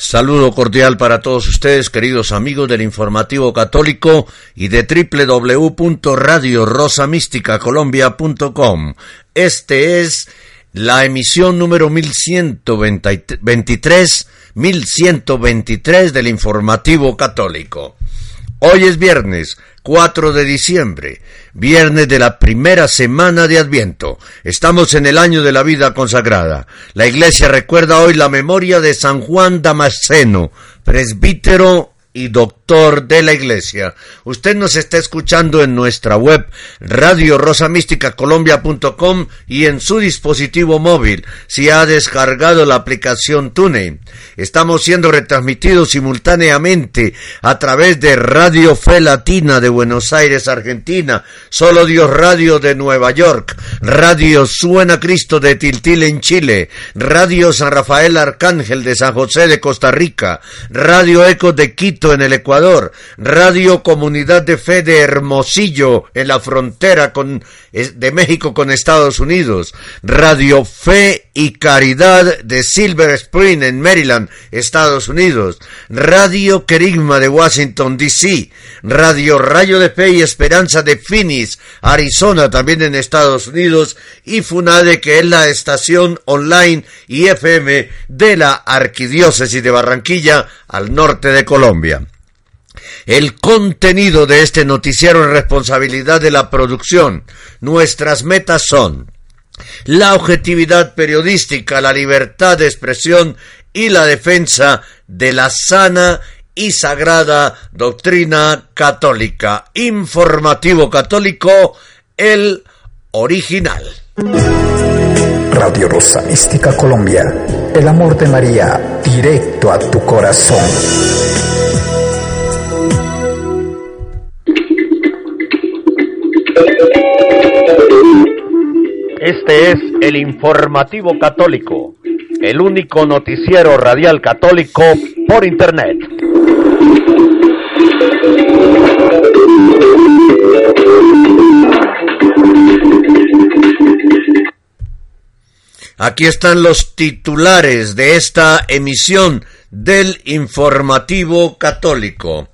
Saludo cordial para todos ustedes, queridos amigos del Informativo Católico y de www.radiorosamisticacolombia.com. Este es la emisión número 1123, 1123 del Informativo Católico. Hoy es viernes 4 de diciembre, viernes de la primera semana de Adviento. Estamos en el año de la vida consagrada. La iglesia recuerda hoy la memoria de San Juan Damasceno, presbítero y doctor de la Iglesia. Usted nos está escuchando en nuestra web radio colombia.com y en su dispositivo móvil si ha descargado la aplicación TuneIn. Estamos siendo retransmitidos simultáneamente a través de Radio Fe Latina de Buenos Aires, Argentina, Solo Dios Radio de Nueva York, Radio Suena Cristo de Tiltil en Chile, Radio San Rafael Arcángel de San José de Costa Rica, Radio Eco de Quito en el Ecuador, Radio Comunidad de Fe de Hermosillo en la frontera con, de México con Estados Unidos, Radio Fe y Caridad de Silver Spring en Maryland, Estados Unidos, Radio Querigma de Washington, D.C., Radio Rayo de Fe y Esperanza de Phoenix, Arizona, también en Estados Unidos, y FUNADE, que es la estación online y FM de la Arquidiócesis de Barranquilla, al norte de Colombia. El contenido de este noticiero es responsabilidad de la producción. Nuestras metas son la objetividad periodística, la libertad de expresión y la defensa de la sana y sagrada doctrina católica. Informativo católico, el original. Radio Rosa Mística Colombia, el amor de María, directo a tu corazón. Este es el Informativo Católico, el único noticiero radial católico por Internet. Aquí están los titulares de esta emisión del Informativo Católico.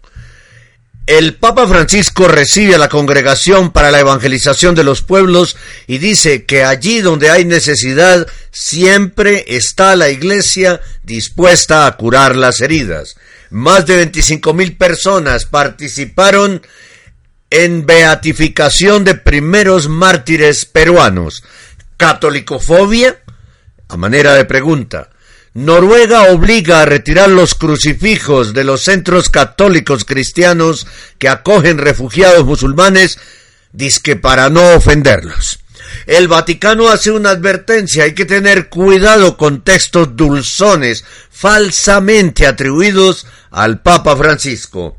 El Papa Francisco recibe a la Congregación para la Evangelización de los Pueblos y dice que allí donde hay necesidad siempre está la Iglesia dispuesta a curar las heridas. Más de 25 mil personas participaron en beatificación de primeros mártires peruanos. ¿Catolicofobia? A manera de pregunta. Noruega obliga a retirar los crucifijos de los centros católicos cristianos que acogen refugiados musulmanes, disque para no ofenderlos. El Vaticano hace una advertencia, hay que tener cuidado con textos dulzones falsamente atribuidos al Papa Francisco.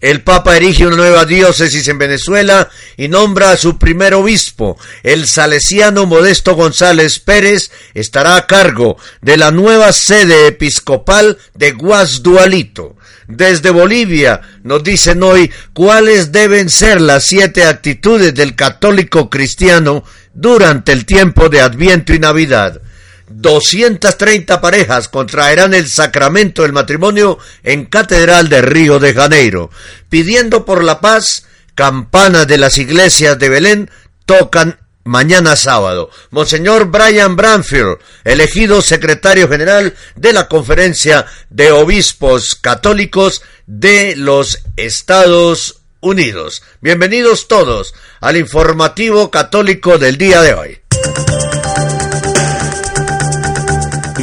El Papa erige una nueva diócesis en Venezuela y nombra a su primer obispo. El salesiano Modesto González Pérez estará a cargo de la nueva sede episcopal de Guasdualito. Desde Bolivia nos dicen hoy cuáles deben ser las siete actitudes del católico cristiano durante el tiempo de Adviento y Navidad. 230 parejas contraerán el sacramento del matrimonio en Catedral de Río de Janeiro. Pidiendo por la paz, campanas de las iglesias de Belén tocan mañana sábado. Monseñor Brian Branfield, elegido secretario general de la Conferencia de Obispos Católicos de los Estados Unidos. Bienvenidos todos al informativo católico del día de hoy.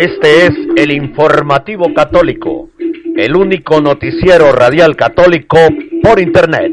Este es el informativo católico, el único noticiero radial católico por internet.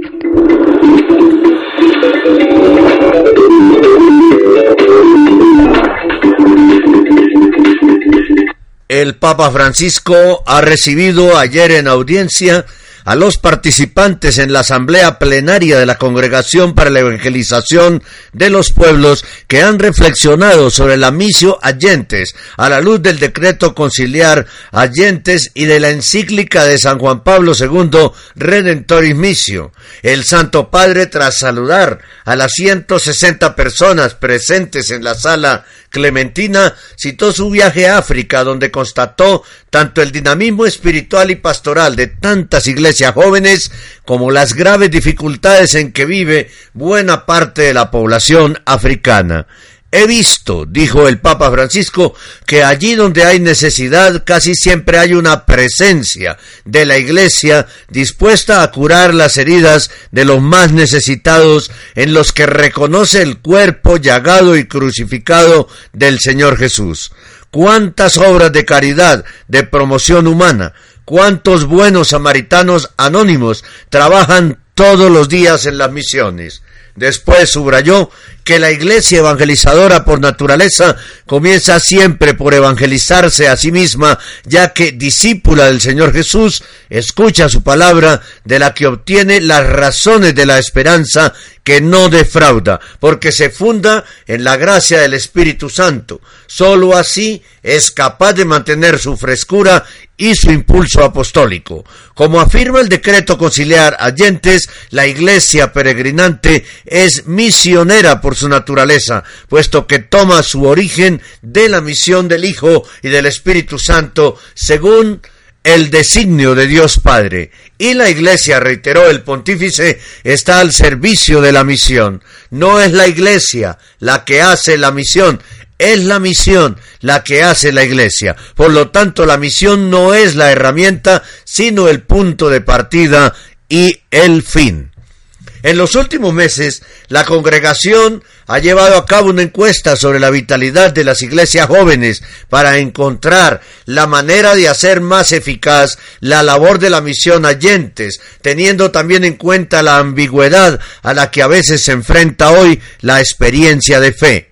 El Papa Francisco ha recibido ayer en audiencia a los participantes en la asamblea plenaria de la Congregación para la Evangelización de los Pueblos que han reflexionado sobre la misio Allentes a la luz del decreto conciliar Allentes y de la encíclica de San Juan Pablo II Redentoris Missio. El Santo Padre, tras saludar a las 160 personas presentes en la sala Clementina citó su viaje a África, donde constató tanto el dinamismo espiritual y pastoral de tantas iglesias jóvenes como las graves dificultades en que vive buena parte de la población africana. He visto, dijo el Papa Francisco, que allí donde hay necesidad casi siempre hay una presencia de la Iglesia dispuesta a curar las heridas de los más necesitados en los que reconoce el cuerpo llagado y crucificado del Señor Jesús. Cuántas obras de caridad, de promoción humana, cuántos buenos samaritanos anónimos trabajan todos los días en las misiones. Después subrayó que la iglesia evangelizadora por naturaleza comienza siempre por evangelizarse a sí misma, ya que discípula del Señor Jesús, escucha su palabra, de la que obtiene las razones de la esperanza que no defrauda, porque se funda en la gracia del Espíritu Santo. Sólo así es capaz de mantener su frescura y su impulso apostólico. Como afirma el decreto conciliar Allentes, la iglesia peregrinante es misionera por su naturaleza, puesto que toma su origen de la misión del Hijo y del Espíritu Santo, según el designio de Dios Padre. Y la Iglesia, reiteró el pontífice, está al servicio de la misión. No es la Iglesia la que hace la misión, es la misión la que hace la Iglesia. Por lo tanto, la misión no es la herramienta, sino el punto de partida y el fin. En los últimos meses, la congregación ha llevado a cabo una encuesta sobre la vitalidad de las iglesias jóvenes para encontrar la manera de hacer más eficaz la labor de la misión Allentes, teniendo también en cuenta la ambigüedad a la que a veces se enfrenta hoy la experiencia de fe.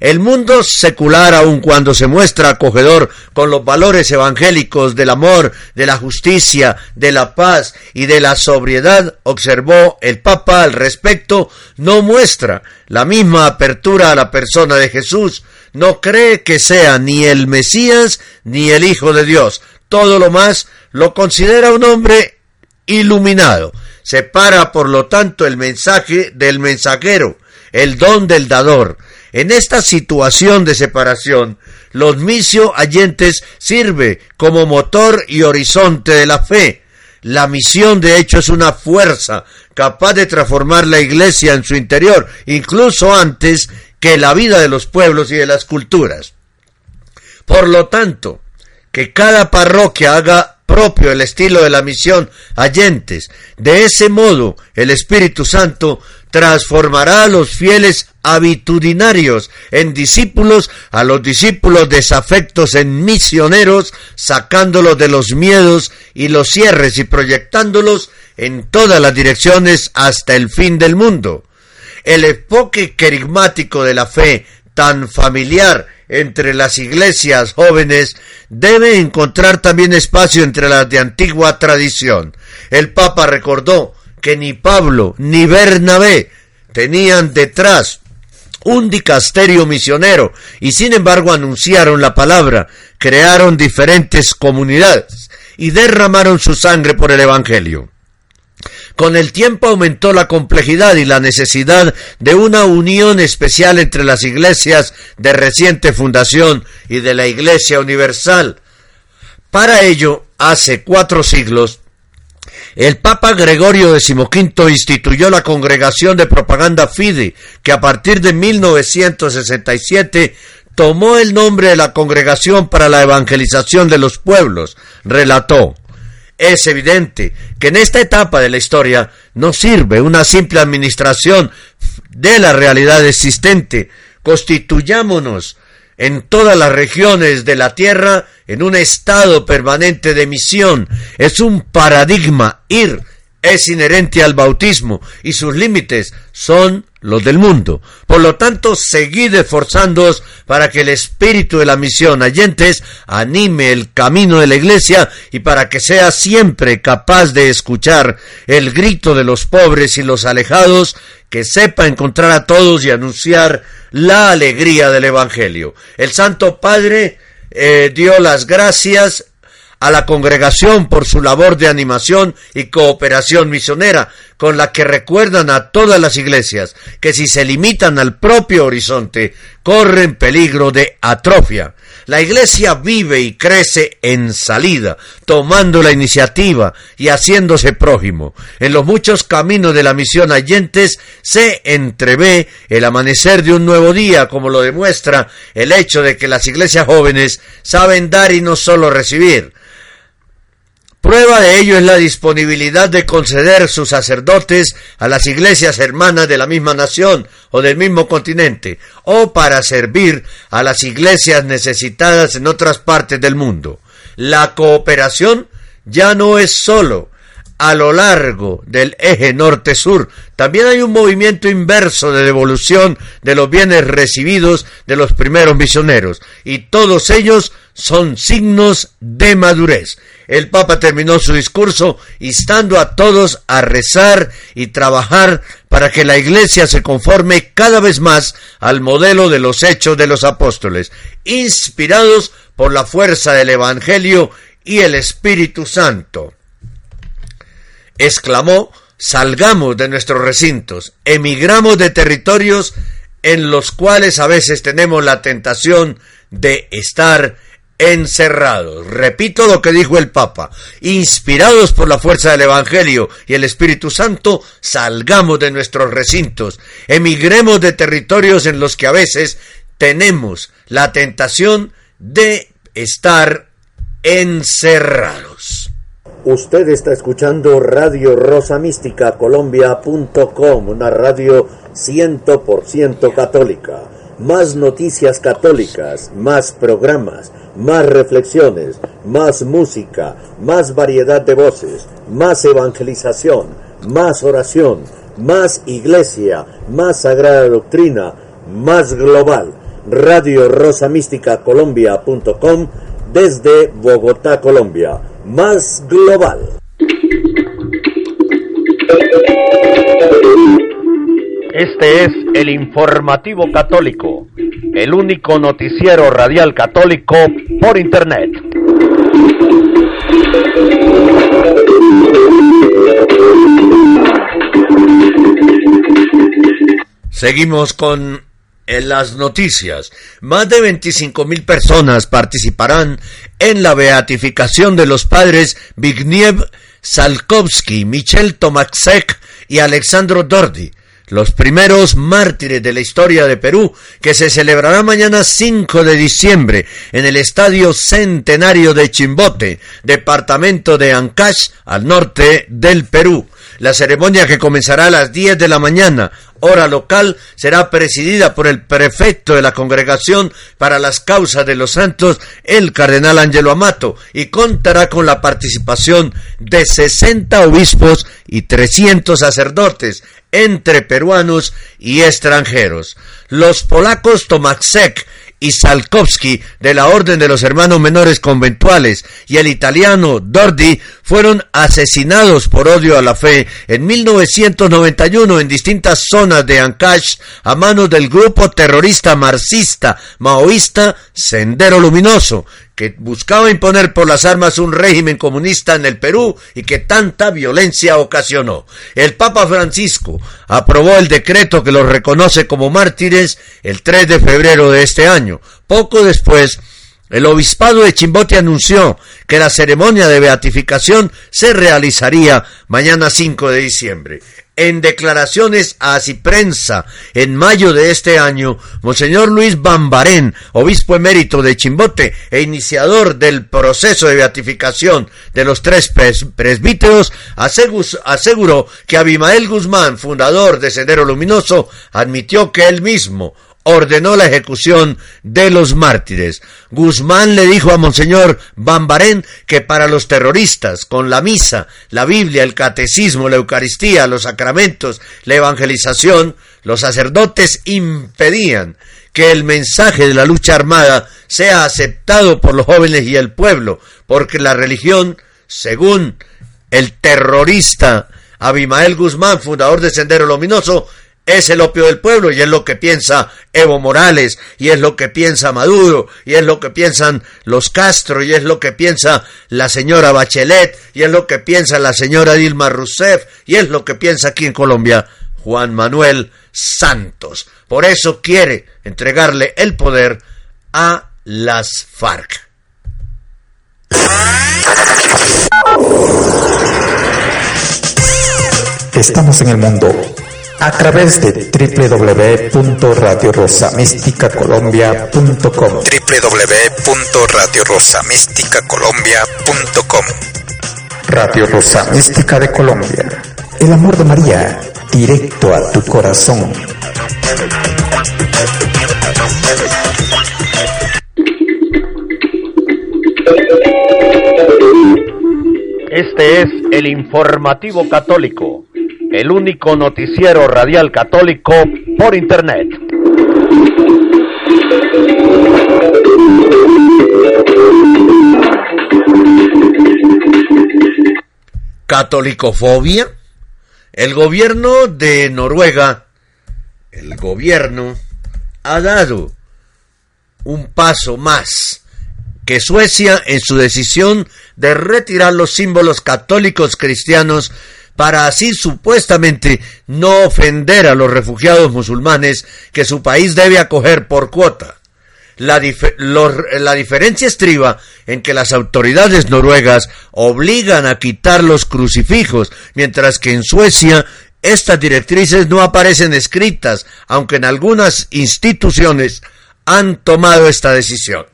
El mundo secular, aun cuando se muestra acogedor con los valores evangélicos del amor, de la justicia, de la paz y de la sobriedad, observó el Papa al respecto, no muestra la misma apertura a la persona de Jesús, no cree que sea ni el Mesías ni el Hijo de Dios. Todo lo más lo considera un hombre iluminado. Separa, por lo tanto, el mensaje del mensajero, el don del dador. En esta situación de separación, los misio Allentes sirve como motor y horizonte de la fe. La misión, de hecho, es una fuerza capaz de transformar la iglesia en su interior, incluso antes que la vida de los pueblos y de las culturas. Por lo tanto, que cada parroquia haga propio el estilo de la misión Allentes. De ese modo, el Espíritu Santo transformará a los fieles habitudinarios en discípulos, a los discípulos desafectos en misioneros, sacándolos de los miedos y los cierres y proyectándolos en todas las direcciones hasta el fin del mundo. El enfoque querigmático de la fe, tan familiar entre las iglesias jóvenes, debe encontrar también espacio entre las de antigua tradición. El Papa recordó que ni Pablo ni Bernabé tenían detrás un dicasterio misionero y sin embargo anunciaron la palabra, crearon diferentes comunidades y derramaron su sangre por el Evangelio. Con el tiempo aumentó la complejidad y la necesidad de una unión especial entre las iglesias de reciente fundación y de la Iglesia Universal. Para ello, hace cuatro siglos, el Papa Gregorio XV instituyó la Congregación de Propaganda Fide, que a partir de 1967 tomó el nombre de la Congregación para la Evangelización de los Pueblos. Relató. Es evidente que en esta etapa de la historia no sirve una simple administración de la realidad existente. Constituyámonos en todas las regiones de la tierra en un estado permanente de misión. Es un paradigma ir, es inherente al bautismo y sus límites son los del mundo. Por lo tanto, seguid esforzándoos para que el espíritu de la misión Allentes anime el camino de la iglesia y para que sea siempre capaz de escuchar el grito de los pobres y los alejados, que sepa encontrar a todos y anunciar la alegría del Evangelio. El Santo Padre eh, dio las gracias a la congregación por su labor de animación y cooperación misionera, con la que recuerdan a todas las iglesias que si se limitan al propio horizonte, corren peligro de atrofia. La iglesia vive y crece en salida, tomando la iniciativa y haciéndose prójimo. En los muchos caminos de la misión Allentes se entrevé el amanecer de un nuevo día, como lo demuestra el hecho de que las iglesias jóvenes saben dar y no solo recibir. Prueba de ello es la disponibilidad de conceder sus sacerdotes a las iglesias hermanas de la misma nación o del mismo continente, o para servir a las iglesias necesitadas en otras partes del mundo. La cooperación ya no es sólo a lo largo del eje norte-sur. También hay un movimiento inverso de devolución de los bienes recibidos de los primeros misioneros, y todos ellos son signos de madurez. El Papa terminó su discurso instando a todos a rezar y trabajar para que la Iglesia se conforme cada vez más al modelo de los hechos de los apóstoles, inspirados por la fuerza del Evangelio y el Espíritu Santo. Exclamó, salgamos de nuestros recintos, emigramos de territorios en los cuales a veces tenemos la tentación de estar encerrados. Repito lo que dijo el Papa. Inspirados por la fuerza del Evangelio y el Espíritu Santo, salgamos de nuestros recintos, emigremos de territorios en los que a veces tenemos la tentación de estar encerrados. Usted está escuchando Radio Rosa Mística Colombia.com, una radio 100% católica. Más noticias católicas, más programas más reflexiones, más música, más variedad de voces, más evangelización, más oración, más iglesia, más sagrada doctrina, más global. Radio Rosa Mística Colombia.com desde Bogotá, Colombia. Más global. Este es el informativo católico el único noticiero radial católico por Internet. Seguimos con en las noticias. Más de 25 mil personas participarán en la beatificación de los padres Vigniev Salkovsky, Michel Tomaksek y Alexandro Dordi los primeros mártires de la historia de Perú, que se celebrará mañana 5 de diciembre en el Estadio Centenario de Chimbote, departamento de Ancash, al norte del Perú. La ceremonia que comenzará a las 10 de la mañana, hora local, será presidida por el prefecto de la Congregación para las Causas de los Santos, el cardenal Angelo Amato, y contará con la participación de 60 obispos y 300 sacerdotes, entre peruanos y extranjeros. Los polacos Tomaksek y Salkovsky de la Orden de los Hermanos Menores Conventuales y el italiano Dordi fueron asesinados por odio a la fe en 1991 en distintas zonas de Ancash a manos del grupo terrorista marxista maoísta Sendero Luminoso, que buscaba imponer por las armas un régimen comunista en el Perú y que tanta violencia ocasionó. El Papa Francisco aprobó el decreto que los reconoce como mártires el 3 de febrero de este año. Poco después, el obispado de Chimbote anunció que la ceremonia de beatificación se realizaría mañana 5 de diciembre. En declaraciones a Ciprensa en mayo de este año, Monseñor Luis Bambarén, obispo emérito de Chimbote e iniciador del proceso de beatificación de los tres presbíteros, aseguró que Abimael Guzmán, fundador de Sendero Luminoso, admitió que él mismo ordenó la ejecución de los mártires. Guzmán le dijo a Monseñor Bambarén que para los terroristas, con la misa, la Biblia, el catecismo, la Eucaristía, los sacramentos, la evangelización, los sacerdotes impedían que el mensaje de la lucha armada sea aceptado por los jóvenes y el pueblo, porque la religión, según el terrorista Abimael Guzmán, fundador de Sendero Luminoso, es el opio del pueblo y es lo que piensa Evo Morales y es lo que piensa Maduro y es lo que piensan los Castro y es lo que piensa la señora Bachelet y es lo que piensa la señora Dilma Rousseff y es lo que piensa aquí en Colombia Juan Manuel Santos. Por eso quiere entregarle el poder a las FARC. Estamos en el mundo a través de www.radiorosamísticacolombia.com www.radiorosamísticacolombia.com Radio Rosa Mística de Colombia. El amor de María, directo a tu corazón. Este es el informativo católico el único noticiero radial católico por Internet. ¿Catolicofobia? El gobierno de Noruega, el gobierno, ha dado un paso más que Suecia en su decisión de retirar los símbolos católicos cristianos para así supuestamente no ofender a los refugiados musulmanes que su país debe acoger por cuota. La, diferencia estriba en que las autoridades noruegas obligan a quitar los crucifijos, mientras que en Suecia estas directrices no aparecen escritas, aunque en algunas instituciones han tomado esta decisión.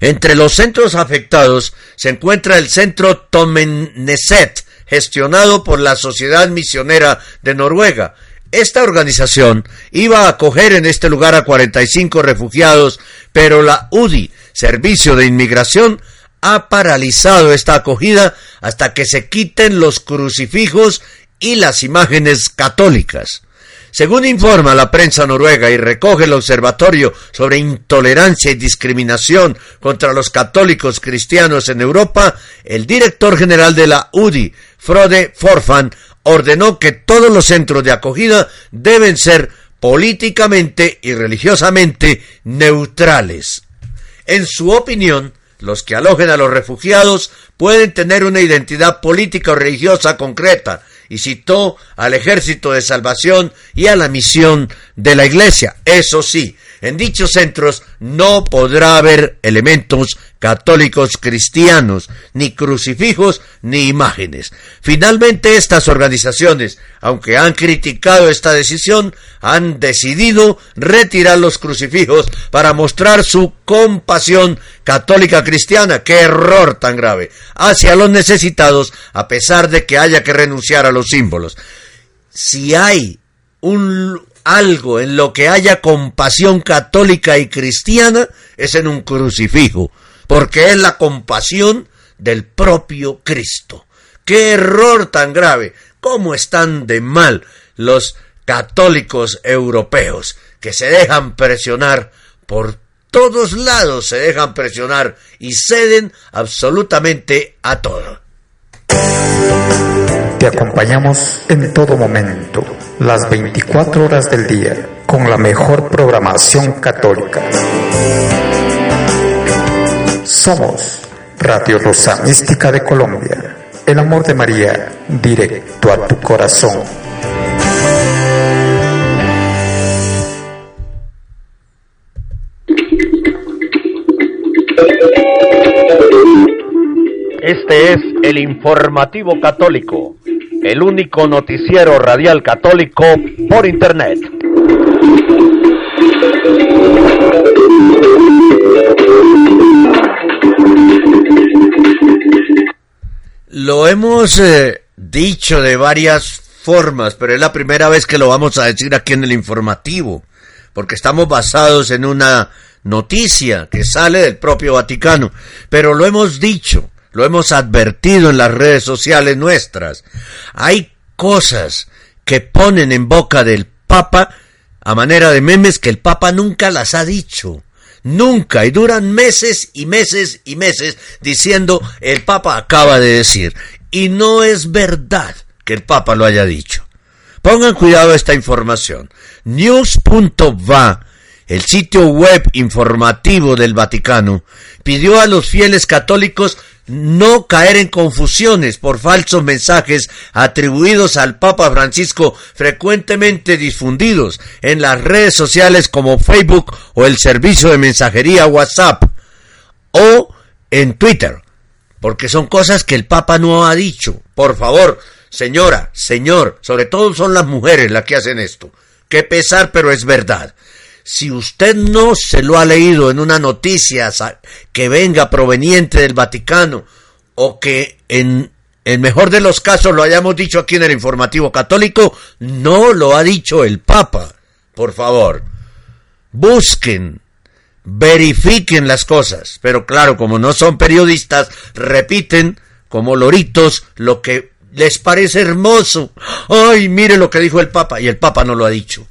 Entre los centros afectados se encuentra el centro Tomenneset, gestionado por la Sociedad Misionera de Noruega. Esta organización iba a acoger en este lugar a 45 refugiados, pero la UDI, Servicio de Inmigración, ha paralizado esta acogida hasta que se quiten los crucifijos y las imágenes católicas. Según informa la prensa noruega y recoge el Observatorio sobre Intolerancia y Discriminación contra los Católicos Cristianos en Europa, el director general de la UDI, Frode Forfan, ordenó que todos los centros de acogida deben ser políticamente y religiosamente neutrales. En su opinión, los que alojen a los refugiados pueden tener una identidad política o religiosa concreta, y citó al ejército de salvación y a la misión de la iglesia. Eso sí, en dichos centros no podrá haber elementos católicos cristianos, ni crucifijos, ni imágenes. Finalmente, estas organizaciones, aunque han criticado esta decisión, han decidido retirar los crucifijos para mostrar su compasión católica cristiana. ¡Qué error tan grave! hacia los necesitados, a pesar de que haya que renunciar a los símbolos. Si hay un algo en lo que haya compasión católica y cristiana, es en un crucifijo porque es la compasión del propio Cristo. ¡Qué error tan grave! ¿Cómo están de mal los católicos europeos que se dejan presionar por todos lados, se dejan presionar y ceden absolutamente a todo. Te acompañamos en todo momento, las 24 horas del día, con la mejor programación católica. Somos Radio Rosa Mística de Colombia, el amor de María, directo a tu corazón. Este es el informativo católico, el único noticiero radial católico por Internet. Lo hemos eh, dicho de varias formas, pero es la primera vez que lo vamos a decir aquí en el informativo, porque estamos basados en una noticia que sale del propio Vaticano, pero lo hemos dicho, lo hemos advertido en las redes sociales nuestras. Hay cosas que ponen en boca del Papa a manera de memes que el Papa nunca las ha dicho. Nunca, y duran meses y meses y meses diciendo el Papa acaba de decir. Y no es verdad que el Papa lo haya dicho. Pongan cuidado esta información. News.va, el sitio web informativo del Vaticano, pidió a los fieles católicos no caer en confusiones por falsos mensajes atribuidos al Papa Francisco frecuentemente difundidos en las redes sociales como Facebook o el servicio de mensajería WhatsApp o en Twitter, porque son cosas que el Papa no ha dicho. Por favor, señora, señor, sobre todo son las mujeres las que hacen esto. Qué pesar, pero es verdad. Si usted no se lo ha leído en una noticia que venga proveniente del Vaticano o que en el mejor de los casos lo hayamos dicho aquí en el informativo católico, no lo ha dicho el Papa. Por favor, busquen, verifiquen las cosas. Pero claro, como no son periodistas, repiten como loritos lo que les parece hermoso. Ay, mire lo que dijo el Papa. Y el Papa no lo ha dicho.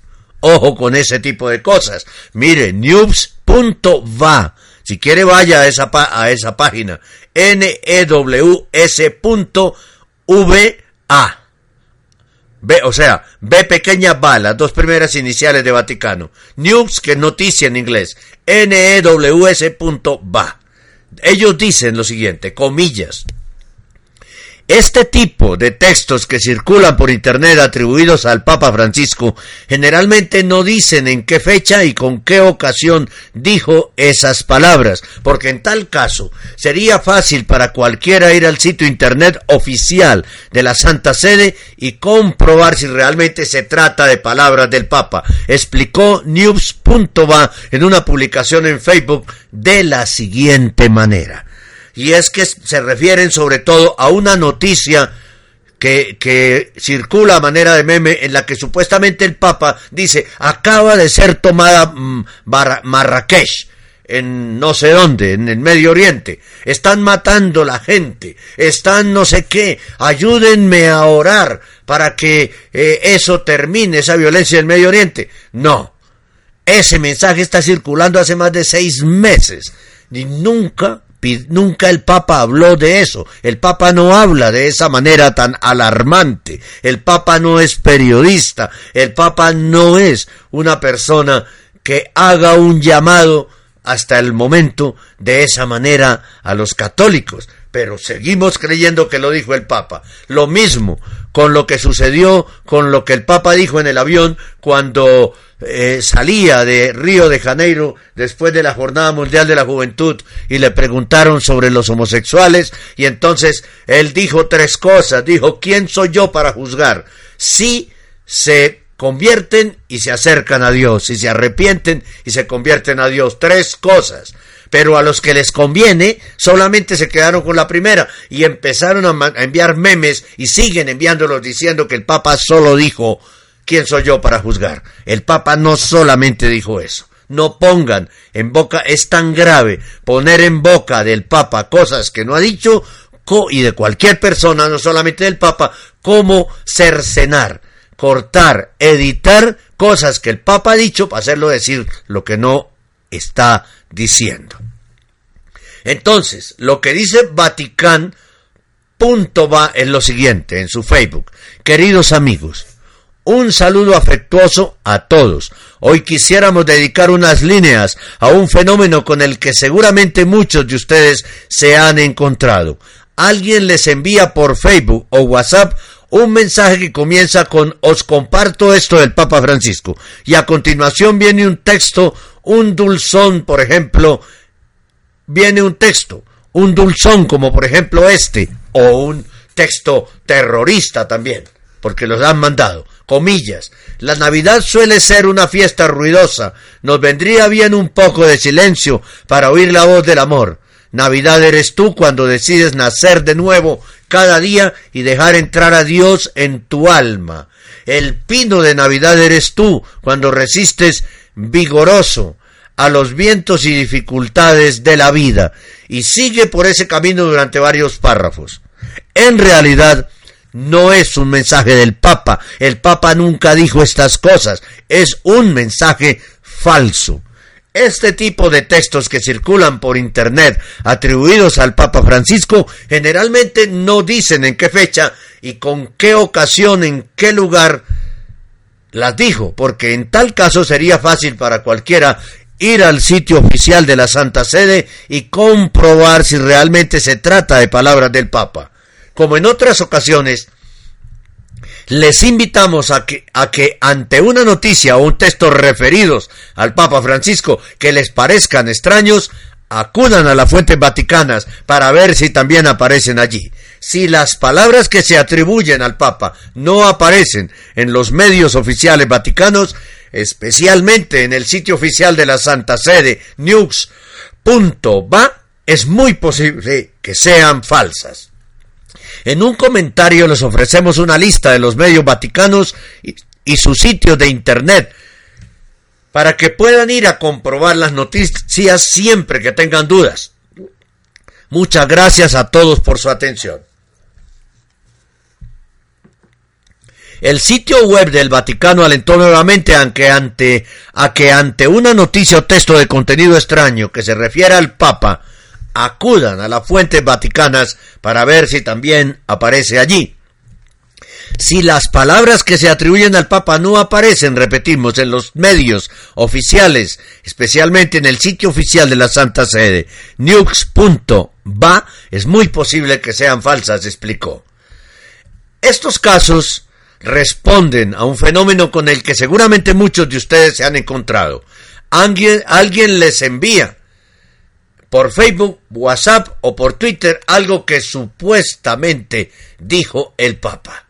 Ojo con ese tipo de cosas. Mire, news.va. Si quiere vaya a esa, a esa página. N-E-W-S.V-A. B, o sea, B pequeña va, las dos primeras iniciales de Vaticano. News, que noticia en inglés. N-E-W-S.va. Ellos dicen lo siguiente, comillas. Este tipo de textos que circulan por Internet atribuidos al Papa Francisco generalmente no dicen en qué fecha y con qué ocasión dijo esas palabras, porque en tal caso sería fácil para cualquiera ir al sitio Internet oficial de la Santa Sede y comprobar si realmente se trata de palabras del Papa, explicó News.va en una publicación en Facebook de la siguiente manera y es que se refieren sobre todo a una noticia que, que, circula a manera de meme en la que supuestamente el Papa dice acaba de ser tomada mm, Marrakech en no sé dónde, en el Medio Oriente. Están matando la gente, están no sé qué, ayúdenme a orar para que eh, eso termine, esa violencia en el Medio Oriente. No, ese mensaje está circulando hace más de seis meses y nunca Nunca el Papa habló de eso. El Papa no habla de esa manera tan alarmante. El Papa no es periodista. El Papa no es una persona que haga un llamado hasta el momento de esa manera a los católicos. Pero seguimos creyendo que lo dijo el Papa. Lo mismo con lo que sucedió con lo que el Papa dijo en el avión cuando eh, salía de Río de Janeiro después de la Jornada Mundial de la Juventud y le preguntaron sobre los homosexuales y entonces él dijo tres cosas, dijo, ¿quién soy yo para juzgar? Si se convierten y se acercan a Dios, si se arrepienten y se convierten a Dios, tres cosas. Pero a los que les conviene solamente se quedaron con la primera y empezaron a enviar memes y siguen enviándolos diciendo que el Papa solo dijo ¿Quién soy yo para juzgar? El Papa no solamente dijo eso. No pongan en boca, es tan grave poner en boca del Papa cosas que no ha dicho y de cualquier persona, no solamente del Papa, como cercenar, cortar, editar cosas que el Papa ha dicho para hacerlo decir lo que no está diciendo. Entonces, lo que dice Vaticán punto va en lo siguiente, en su Facebook. Queridos amigos, un saludo afectuoso a todos. Hoy quisiéramos dedicar unas líneas a un fenómeno con el que seguramente muchos de ustedes se han encontrado. Alguien les envía por Facebook o WhatsApp un mensaje que comienza con os comparto esto del Papa Francisco y a continuación viene un texto, un dulzón, por ejemplo, viene un texto, un dulzón como por ejemplo este, o un texto terrorista también, porque los han mandado. Comillas, la Navidad suele ser una fiesta ruidosa, nos vendría bien un poco de silencio para oír la voz del amor. Navidad eres tú cuando decides nacer de nuevo cada día y dejar entrar a Dios en tu alma. El pino de Navidad eres tú cuando resistes vigoroso a los vientos y dificultades de la vida y sigue por ese camino durante varios párrafos. En realidad, no es un mensaje del Papa. El Papa nunca dijo estas cosas. Es un mensaje falso. Este tipo de textos que circulan por Internet atribuidos al Papa Francisco generalmente no dicen en qué fecha y con qué ocasión, en qué lugar las dijo, porque en tal caso sería fácil para cualquiera ir al sitio oficial de la Santa Sede y comprobar si realmente se trata de palabras del Papa. Como en otras ocasiones, les invitamos a que, a que ante una noticia o un texto referidos al Papa Francisco que les parezcan extraños, acudan a las fuentes vaticanas para ver si también aparecen allí. Si las palabras que se atribuyen al Papa no aparecen en los medios oficiales vaticanos, especialmente en el sitio oficial de la Santa Sede, news.va, es muy posible que sean falsas. En un comentario les ofrecemos una lista de los medios vaticanos y, y su sitio de internet para que puedan ir a comprobar las noticias siempre que tengan dudas. Muchas gracias a todos por su atención. El sitio web del Vaticano alentó nuevamente a que, ante, a que ante una noticia o texto de contenido extraño que se refiera al Papa, acudan a las fuentes vaticanas para ver si también aparece allí. Si las palabras que se atribuyen al Papa no aparecen, repetimos, en los medios oficiales, especialmente en el sitio oficial de la Santa Sede, nux.va, es muy posible que sean falsas, explicó. Estos casos responden a un fenómeno con el que seguramente muchos de ustedes se han encontrado. Alguien, alguien les envía por Facebook, WhatsApp o por Twitter algo que supuestamente dijo el Papa.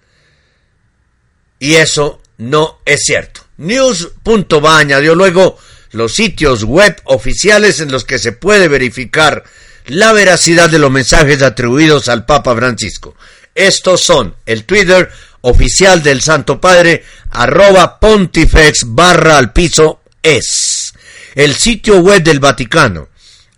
Y eso no es cierto. News.va añadió luego los sitios web oficiales en los que se puede verificar la veracidad de los mensajes atribuidos al Papa Francisco. Estos son el Twitter oficial del Santo Padre, arroba pontifex barra al piso es, el sitio web del Vaticano,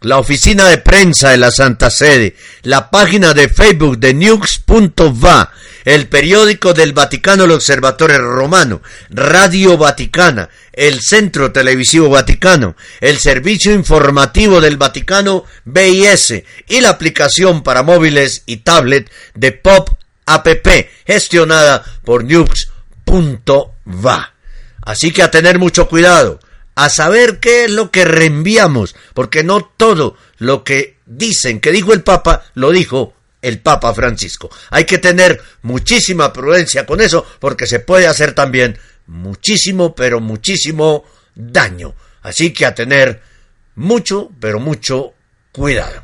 la oficina de prensa de la Santa Sede, la página de Facebook de nux.va, el periódico del Vaticano, el Observatorio Romano, Radio Vaticana, el Centro Televisivo Vaticano, el Servicio Informativo del Vaticano BIS y la aplicación para móviles y tablet de Pop App gestionada por nux.va. Así que a tener mucho cuidado a saber qué es lo que reenviamos, porque no todo lo que dicen que dijo el Papa lo dijo el Papa Francisco. Hay que tener muchísima prudencia con eso, porque se puede hacer también muchísimo, pero muchísimo daño. Así que a tener mucho, pero mucho cuidado.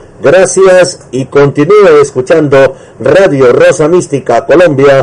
Gracias y continúe escuchando Radio Rosa Mística Colombia.com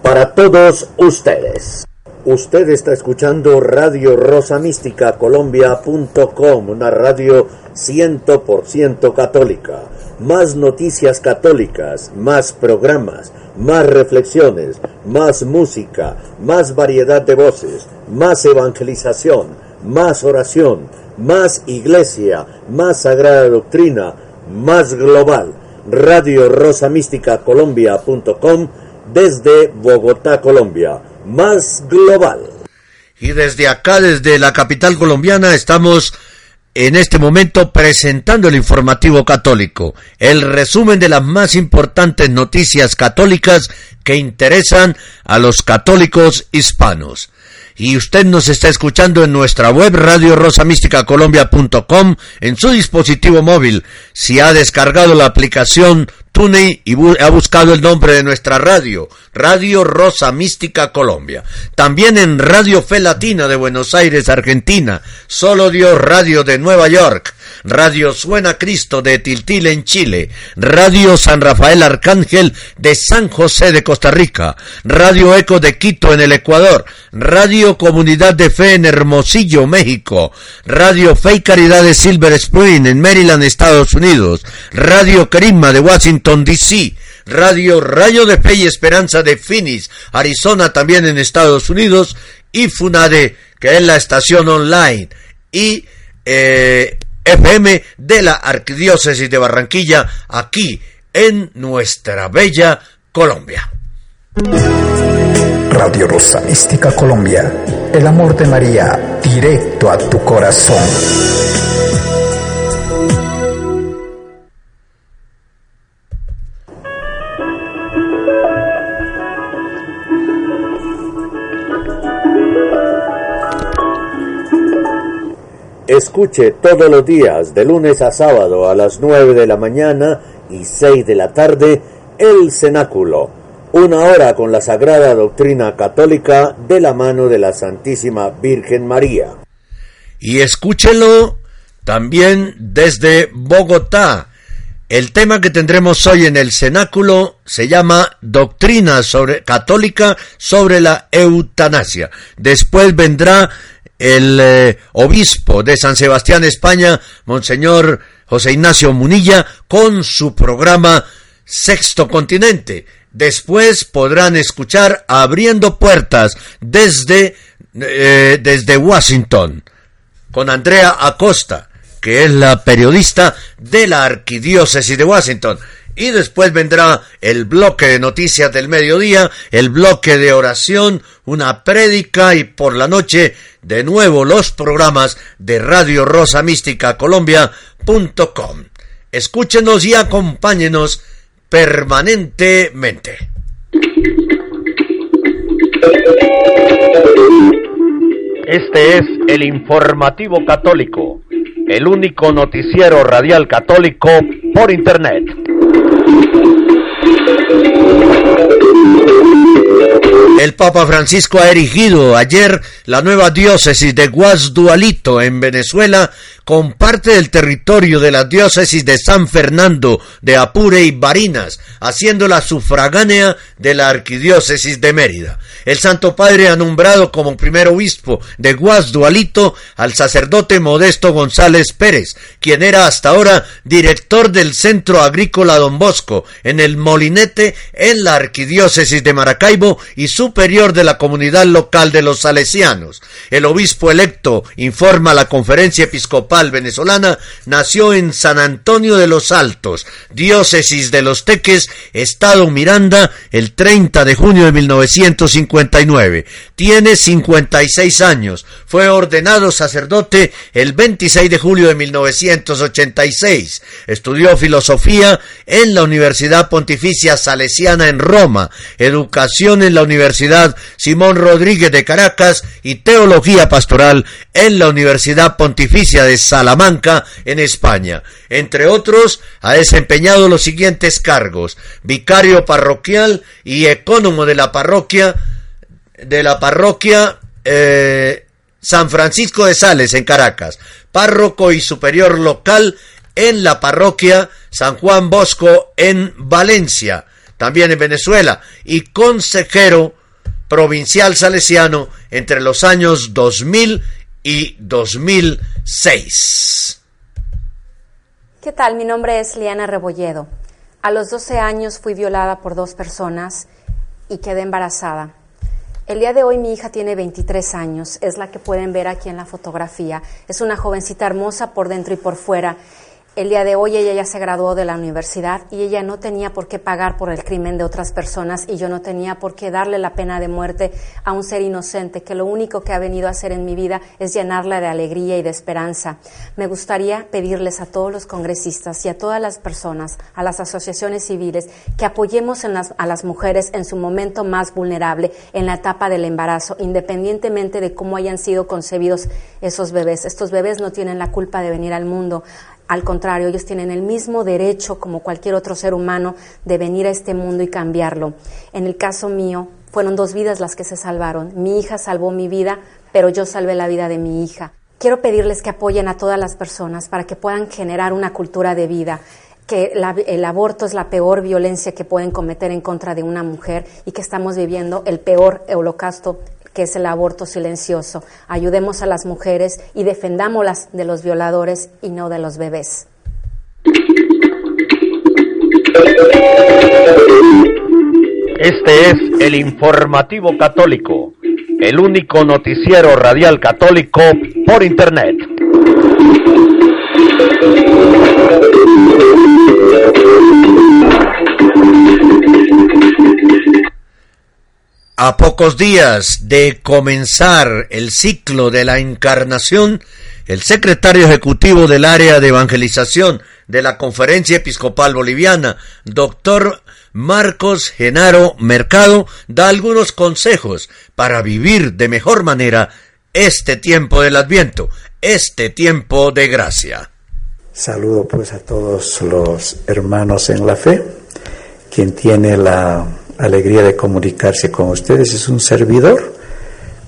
para todos ustedes. Usted está escuchando Radio Rosa Mística Colombia.com, una radio 100% católica. Más noticias católicas, más programas, más reflexiones, más música, más variedad de voces, más evangelización, más oración, más iglesia, más sagrada doctrina, más global. Radio Rosa Mística Colombia.com desde Bogotá, Colombia. Más global. Y desde acá, desde la capital colombiana, estamos en este momento presentando el informativo católico, el resumen de las más importantes noticias católicas que interesan a los católicos hispanos. Y usted nos está escuchando en nuestra web radio rosamísticacolombia.com en su dispositivo móvil. Si ha descargado la aplicación TuneIn y ha buscado el nombre de nuestra radio, Radio Rosa Mística Colombia. También en Radio Fe Latina de Buenos Aires, Argentina. Solo Dios Radio de Nueva York. Radio Suena Cristo de Tiltil en Chile, Radio San Rafael Arcángel de San José de Costa Rica, Radio Eco de Quito en el Ecuador, Radio Comunidad de Fe en Hermosillo, México, Radio Fe y Caridad de Silver Spring en Maryland, Estados Unidos, Radio Carisma de Washington, D.C., Radio Rayo de Fe y Esperanza de Phoenix, Arizona también en Estados Unidos, y Funade, que es la estación online, y eh, FM de la Arquidiócesis de Barranquilla, aquí en nuestra bella Colombia. Radio Rosa Mística Colombia, el amor de María directo a tu corazón. Escuche todos los días, de lunes a sábado, a las 9 de la mañana y 6 de la tarde, el Cenáculo. Una hora con la sagrada doctrina católica de la mano de la Santísima Virgen María. Y escúchelo también desde Bogotá. El tema que tendremos hoy en el cenáculo se llama Doctrina sobre, católica sobre la eutanasia. Después vendrá el eh, obispo de San Sebastián, España, Monseñor José Ignacio Munilla, con su programa Sexto Continente. Después podrán escuchar Abriendo Puertas desde, eh, desde Washington, con Andrea Acosta, que es la periodista de la Arquidiócesis de Washington. Y después vendrá el bloque de noticias del mediodía, el bloque de oración, una prédica y por la noche de nuevo los programas de Radio Rosa Mística Colombia.com. Escúchenos y acompáñenos permanentemente. Este es el informativo católico, el único noticiero radial católico por Internet. El Papa Francisco ha erigido ayer la nueva diócesis de Guasdualito en Venezuela con parte del territorio de la diócesis de San Fernando de Apure y Barinas, haciéndola sufragánea de la arquidiócesis de Mérida. El Santo Padre ha nombrado como primer obispo de Guasdualito al sacerdote Modesto González Pérez, quien era hasta ahora director del Centro Agrícola Don Bosco en el Molinete en la arquidiócesis de Maracaibo y superior de la comunidad local de los salesianos. El obispo electo, informa la conferencia episcopal venezolana, nació en San Antonio de los Altos, diócesis de los Teques, estado Miranda, el 30 de junio de 1959. Tiene 56 años. Fue ordenado sacerdote el 26 de julio de 1986. Estudió filosofía en la Universidad Pontificia Salesiana en Roma, educación en la Universidad Simón Rodríguez de Caracas y teología pastoral en la Universidad Pontificia de Salamanca, en España. Entre otros, ha desempeñado los siguientes cargos: vicario parroquial y ecónomo de la parroquia de la parroquia eh, San Francisco de Sales en Caracas, párroco y superior local en la parroquia San Juan Bosco en Valencia, también en Venezuela, y consejero provincial salesiano entre los años 2000 y 2006. ¿Qué tal? Mi nombre es Liana Rebolledo. A los 12 años fui violada por dos personas y quedé embarazada. El día de hoy mi hija tiene 23 años, es la que pueden ver aquí en la fotografía. Es una jovencita hermosa por dentro y por fuera el día de hoy ella ya se graduó de la universidad y ella no tenía por qué pagar por el crimen de otras personas y yo no tenía por qué darle la pena de muerte a un ser inocente que lo único que ha venido a hacer en mi vida es llenarla de alegría y de esperanza. Me gustaría pedirles a todos los congresistas y a todas las personas, a las asociaciones civiles, que apoyemos a las mujeres en su momento más vulnerable, en la etapa del embarazo, independientemente de cómo hayan sido concebidos esos bebés. Estos bebés no tienen la culpa de venir al mundo. Al contrario, ellos tienen el mismo derecho como cualquier otro ser humano de venir a este mundo y cambiarlo. En el caso mío, fueron dos vidas las que se salvaron. Mi hija salvó mi vida, pero yo salvé la vida de mi hija. Quiero pedirles que apoyen a todas las personas para que puedan generar una cultura de vida que el aborto es la peor violencia que pueden cometer en contra de una mujer y que estamos viviendo el peor holocausto que es el aborto silencioso. Ayudemos a las mujeres y defendámoslas de los violadores y no de los bebés. Este es el informativo católico, el único noticiero radial católico por Internet. A pocos días de comenzar el ciclo de la encarnación, el secretario ejecutivo del área de evangelización de la Conferencia Episcopal Boliviana, doctor Marcos Genaro Mercado, da algunos consejos para vivir de mejor manera este tiempo del Adviento, este tiempo de gracia. Saludo pues a todos los hermanos en la fe, quien tiene la alegría de comunicarse con ustedes. Es un servidor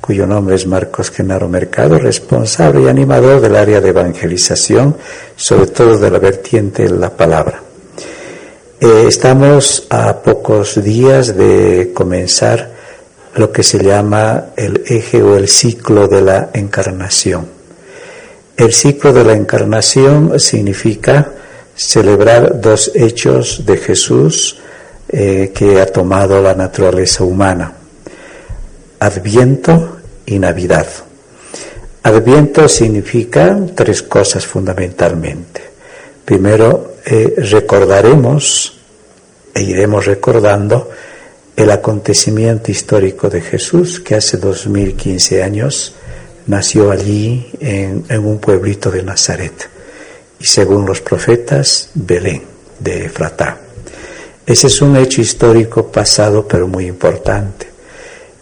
cuyo nombre es Marcos Genaro Mercado, responsable y animador del área de evangelización, sobre todo de la vertiente de la palabra. Eh, estamos a pocos días de comenzar lo que se llama el eje o el ciclo de la encarnación. El ciclo de la encarnación significa celebrar dos hechos de Jesús eh, que ha tomado la naturaleza humana. Adviento y Navidad. Adviento significa tres cosas fundamentalmente. Primero, eh, recordaremos e iremos recordando el acontecimiento histórico de Jesús que hace 2015 años nació allí en, en un pueblito de Nazaret y según los profetas, Belén de Efratá. Ese es un hecho histórico pasado, pero muy importante.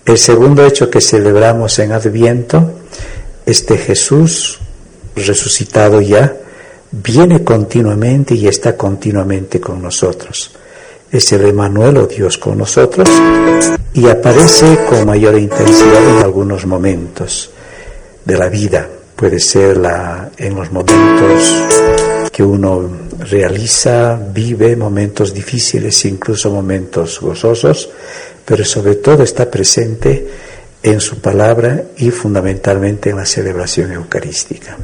El segundo hecho que celebramos en Adviento, este Jesús resucitado ya, viene continuamente y está continuamente con nosotros. Es el Emanuel o Dios con nosotros y aparece con mayor intensidad en algunos momentos de la vida. Puede ser la, en los momentos que uno realiza, vive momentos difíciles, incluso momentos gozosos, pero sobre todo está presente en su palabra y fundamentalmente en la celebración eucarística.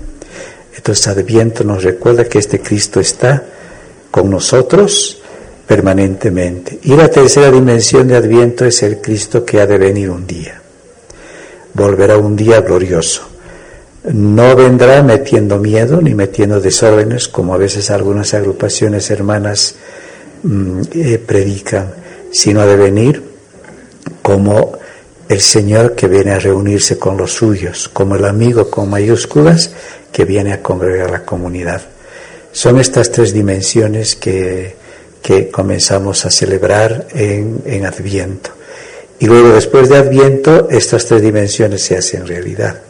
Entonces Adviento nos recuerda que este Cristo está con nosotros permanentemente. Y la tercera dimensión de Adviento es el Cristo que ha de venir un día. Volverá un día glorioso no vendrá metiendo miedo ni metiendo desórdenes, como a veces algunas agrupaciones hermanas mm, eh, predican, sino ha de venir como el Señor que viene a reunirse con los suyos, como el amigo con mayúsculas que viene a congregar la comunidad. Son estas tres dimensiones que, que comenzamos a celebrar en, en Adviento. Y luego, después de Adviento, estas tres dimensiones se hacen realidad.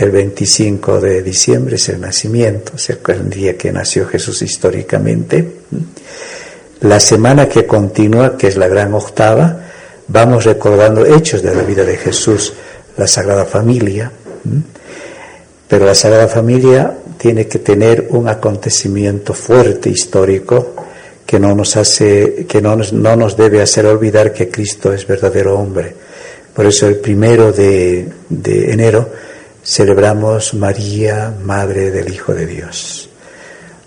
El 25 de diciembre es el nacimiento, es el día que nació Jesús históricamente. La semana que continúa, que es la gran octava, vamos recordando hechos de la vida de Jesús, la Sagrada Familia. Pero la Sagrada Familia tiene que tener un acontecimiento fuerte histórico que no nos hace, que no nos, no nos debe hacer olvidar que Cristo es verdadero hombre. Por eso el primero de enero celebramos María, Madre del Hijo de Dios.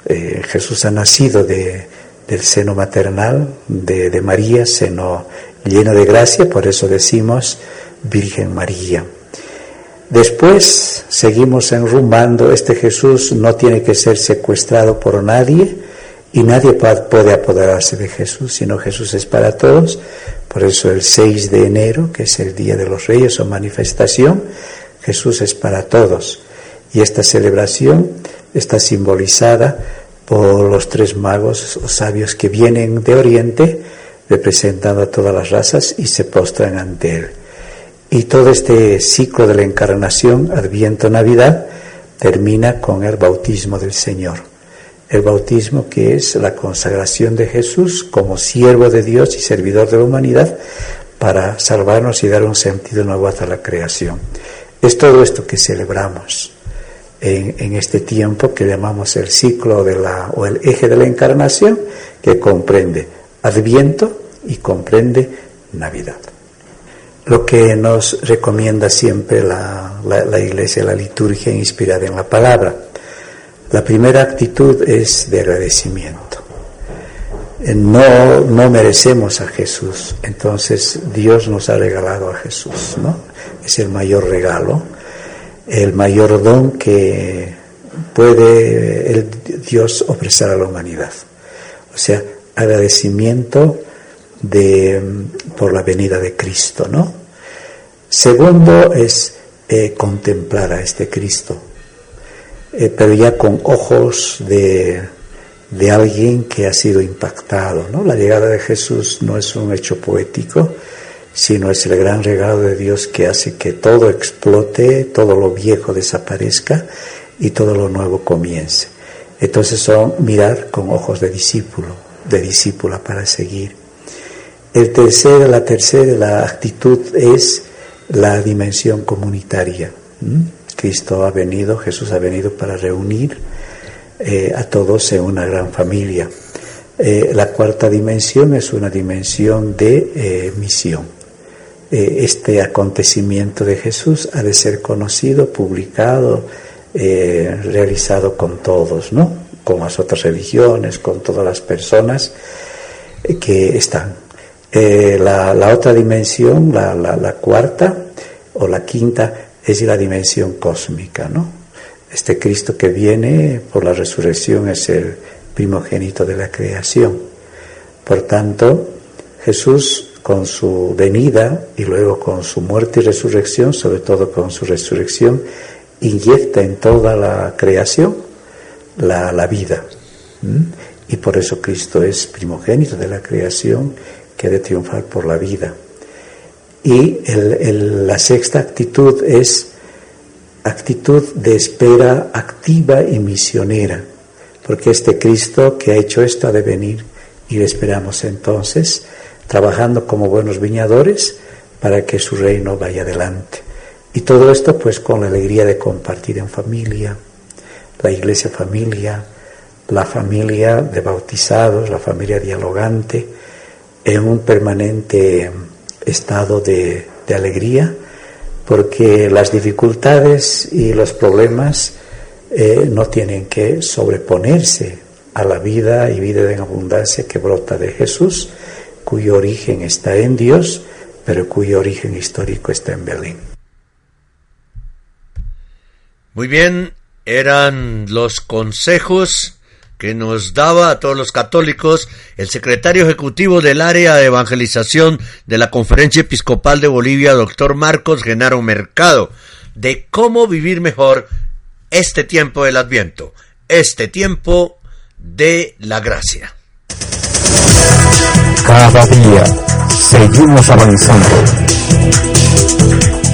Eh, Jesús ha nacido de, del seno maternal de, de María, seno lleno de gracia, por eso decimos Virgen María. Después seguimos enrumbando, este Jesús no tiene que ser secuestrado por nadie y nadie puede apoderarse de Jesús, sino Jesús es para todos. Por eso el 6 de enero, que es el Día de los Reyes o manifestación, Jesús es para todos. Y esta celebración está simbolizada por los tres magos o sabios que vienen de Oriente, representando a todas las razas y se postran ante Él. Y todo este ciclo de la encarnación, Adviento, Navidad, termina con el bautismo del Señor. El bautismo que es la consagración de Jesús como siervo de Dios y servidor de la humanidad para salvarnos y dar un sentido nuevo a la creación. Es todo esto que celebramos en, este tiempo que llamamos el ciclo de la, o el eje de la encarnación, que comprende Adviento y comprende Navidad. Lo que nos recomienda siempre la Iglesia, la liturgia inspirada en la palabra. La primera actitud es de agradecimiento. No, no merecemos a Jesús, entonces Dios nos ha regalado a Jesús, ¿no? es el mayor regalo, el mayor don que puede el Dios ofrecer a la humanidad. O sea, agradecimiento de, por la venida de Cristo, ¿no? Segundo es eh, contemplar a este Cristo, eh, pero ya con ojos de, de alguien que ha sido impactado, ¿no? La llegada de Jesús no es un hecho poético, sino es el gran regalo de Dios que hace que todo explote, todo lo viejo desaparezca y todo lo nuevo comience. Entonces son mirar con ojos de discípulo, de discípula para seguir. El tercer, la tercera, la actitud es la dimensión comunitaria. Cristo ha venido, Jesús ha venido para reunir eh, a todos en una gran familia. Eh, la cuarta dimensión es una dimensión de eh, misión este acontecimiento de Jesús ha de ser conocido, publicado, realizado con todos, ¿no? Con las otras religiones, con todas las personas que están. La, la, otra dimensión, la, la, la, cuarta o la quinta, es la dimensión cósmica, ¿no? Este Cristo que viene por la resurrección es el primogénito de la creación. Por tanto, Jesús con su venida y luego con su muerte y resurrección, sobre todo con su resurrección, inyecta en toda la creación la, la vida. Y por eso Cristo es primogénito de la creación que ha de triunfar por la vida. Y la sexta actitud es actitud de espera activa y misionera, porque este Cristo que ha hecho esto ha de venir y le esperamos entonces trabajando como buenos viñadores para que su reino vaya adelante. Y todo esto pues con la alegría de compartir en familia, la iglesia familia, la familia de bautizados, la familia dialogante, en un permanente estado de, de alegría, porque las dificultades y los problemas eh, no tienen que sobreponerse a la vida y vida en abundancia que brota de Jesús, cuyo origen está en Dios, pero cuyo origen histórico está en Berlín. Muy bien, eran los consejos que nos daba a todos los católicos el secretario ejecutivo del área de evangelización de la Conferencia Episcopal de Bolivia, doctor Marcos Genaro Mercado, de cómo vivir mejor este tiempo del Adviento, este tiempo de la gracia. Cada día seguimos avanzando.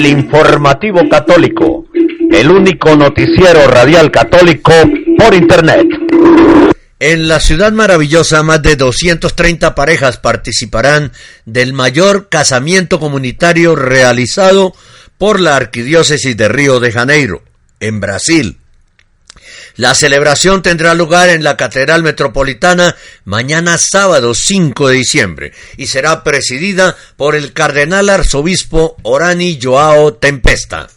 El informativo católico, el único noticiero radial católico por Internet. En la ciudad maravillosa, más de 230 parejas participarán del mayor casamiento comunitario realizado por la Arquidiócesis de Río de Janeiro, en Brasil. La celebración tendrá lugar en la Catedral Metropolitana mañana sábado 5 de diciembre y será presidida por el cardenal arzobispo Orani Joao Tempesta.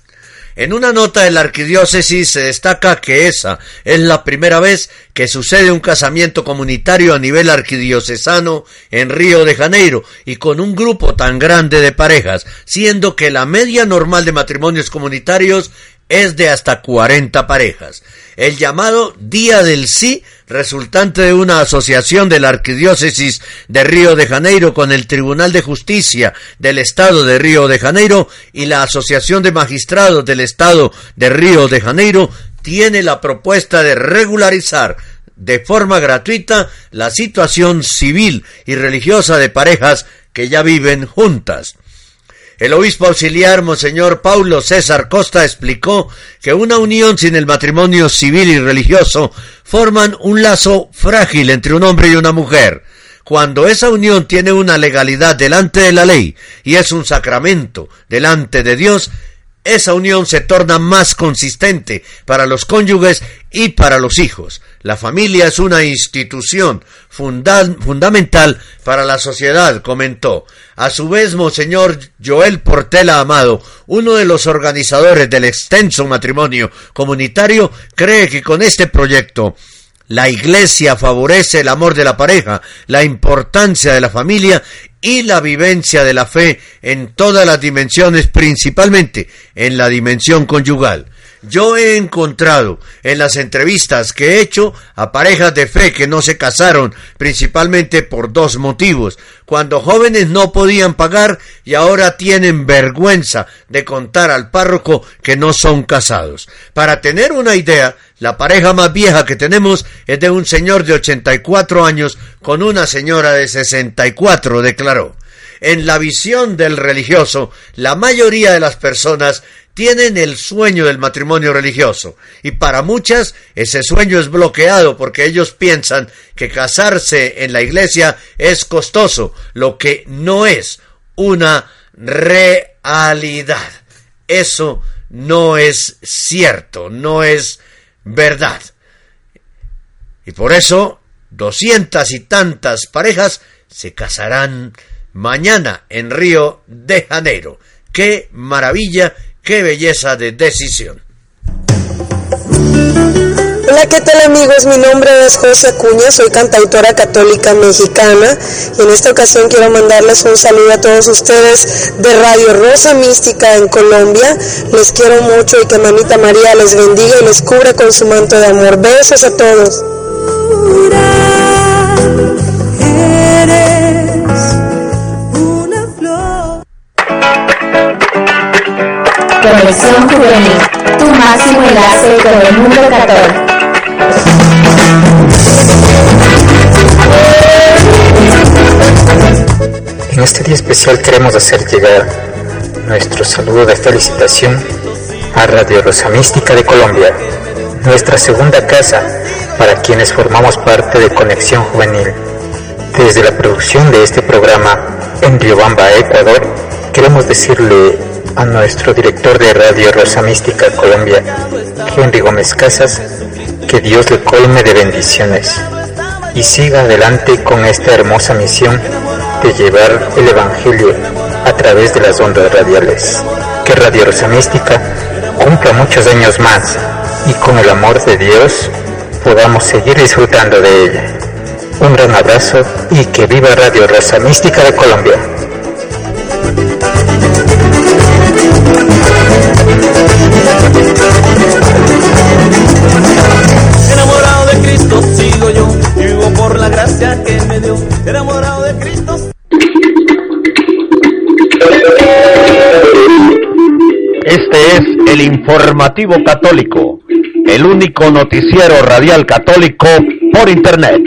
En una nota de la arquidiócesis se destaca que esa es la primera vez que sucede un casamiento comunitario a nivel arquidiocesano en Río de Janeiro y con un grupo tan grande de parejas, siendo que la media normal de matrimonios comunitarios es de hasta 40 parejas. El llamado Día del Sí, resultante de una asociación de la Arquidiócesis de Río de Janeiro con el Tribunal de Justicia del Estado de Río de Janeiro y la Asociación de Magistrados del Estado de Río de Janeiro, tiene la propuesta de regularizar de forma gratuita la situación civil y religiosa de parejas que ya viven juntas. El obispo auxiliar Monseñor Paulo César Costa explicó que una unión sin el matrimonio civil y religioso forman un lazo frágil entre un hombre y una mujer. Cuando esa unión tiene una legalidad delante de la ley y es un sacramento delante de Dios, esa unión se torna más consistente para los cónyuges y para los hijos. La familia es una institución fundamental para la sociedad, comentó. A su vez, Monseñor Joel Portela Amado, uno de los organizadores del extenso matrimonio comunitario, cree que con este proyecto la Iglesia favorece el amor de la pareja, la importancia de la familia y la vivencia de la fe en todas las dimensiones, principalmente en la dimensión conyugal. Yo he encontrado en las entrevistas que he hecho a parejas de fe que no se casaron principalmente por dos motivos. Cuando jóvenes no podían pagar y ahora tienen vergüenza de contar al párroco que no son casados. Para tener una idea, la pareja más vieja que tenemos es de un señor de 84 años con una señora de 64, declaró. En la visión del religioso, la mayoría de las personas tienen el sueño del matrimonio religioso y para muchas ese sueño es bloqueado porque ellos piensan que casarse en la iglesia es costoso, lo que no es una realidad. Eso no es cierto, no es verdad. Y por eso doscientas y tantas parejas se casarán mañana en Río de Janeiro. ¡Qué maravilla Qué belleza de decisión. Hola, ¿qué tal amigos? Mi nombre es José Acuña, soy cantautora católica mexicana y en esta ocasión quiero mandarles un saludo a todos ustedes de Radio Rosa Mística en Colombia. Les quiero mucho y que Mamita María les bendiga y les cubra con su manto de amor. Besos a todos. En este día especial queremos hacer llegar nuestro saludo de felicitación a Radio Rosa Mística de Colombia, nuestra segunda casa para quienes formamos parte de Conexión Juvenil. Desde la producción de este programa en Riobamba, Ecuador, queremos decirle a nuestro director de Radio Rosa Mística Colombia, Henry Gómez Casas, que Dios le colme de bendiciones y siga adelante con esta hermosa misión de llevar el Evangelio a través de las ondas radiales. Que Radio Rosa Mística cumpla muchos años más y con el amor de Dios podamos seguir disfrutando de ella. Un gran abrazo y que viva Radio Rosa Mística de Colombia. Cristo sigo yo, vivo por la gracia que me dio, enamorado de Cristo. Este es el informativo católico, el único noticiero radial católico por internet.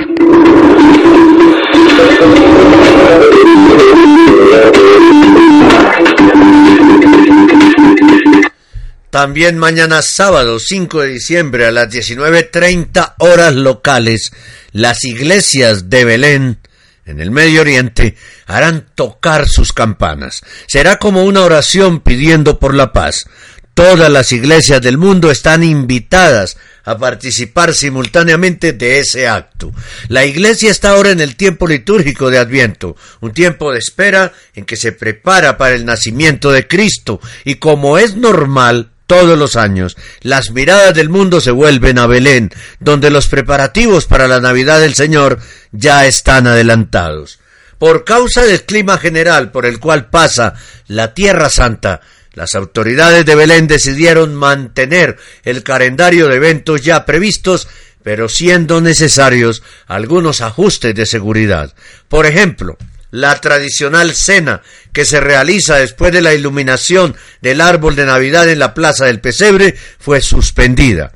También mañana sábado 5 de diciembre a las 19.30 horas locales, las iglesias de Belén en el Medio Oriente harán tocar sus campanas. Será como una oración pidiendo por la paz. Todas las iglesias del mundo están invitadas a participar simultáneamente de ese acto. La iglesia está ahora en el tiempo litúrgico de Adviento, un tiempo de espera en que se prepara para el nacimiento de Cristo y como es normal, todos los años, las miradas del mundo se vuelven a Belén, donde los preparativos para la Navidad del Señor ya están adelantados. Por causa del clima general por el cual pasa la Tierra Santa, las autoridades de Belén decidieron mantener el calendario de eventos ya previstos, pero siendo necesarios algunos ajustes de seguridad. Por ejemplo, la tradicional cena que se realiza después de la iluminación del árbol de Navidad en la Plaza del Pesebre fue suspendida.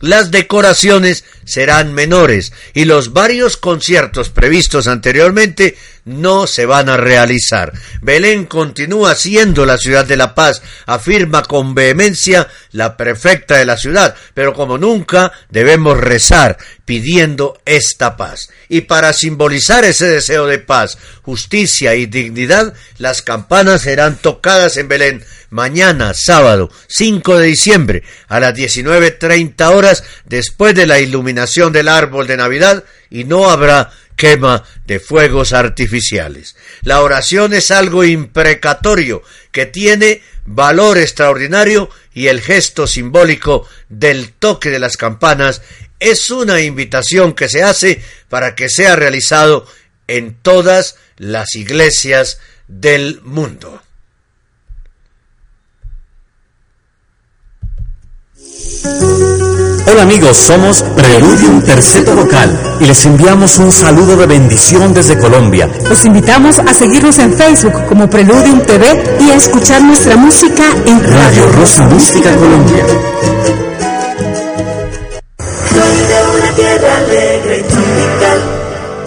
Las decoraciones serán menores y los varios conciertos previstos anteriormente no se van a realizar. Belén continúa siendo la ciudad de la paz, afirma con vehemencia la prefecta de la ciudad, pero como nunca debemos rezar pidiendo esta paz. Y para simbolizar ese deseo de paz, justicia y dignidad, las campanas serán tocadas en Belén mañana, sábado 5 de diciembre, a las 19.30 horas, después de la iluminación del árbol de Navidad, y no habrá quema de fuegos artificiales. La oración es algo imprecatorio que tiene valor extraordinario y el gesto simbólico del toque de las campanas es una invitación que se hace para que sea realizado en todas las iglesias del mundo. Hola amigos, somos Preludium Terceto Local y les enviamos un saludo de bendición desde Colombia. Los invitamos a seguirnos en Facebook como Preludium TV y a escuchar nuestra música en Radio Rosa Mística Colombia. Soy de una tierra alegre y tropical,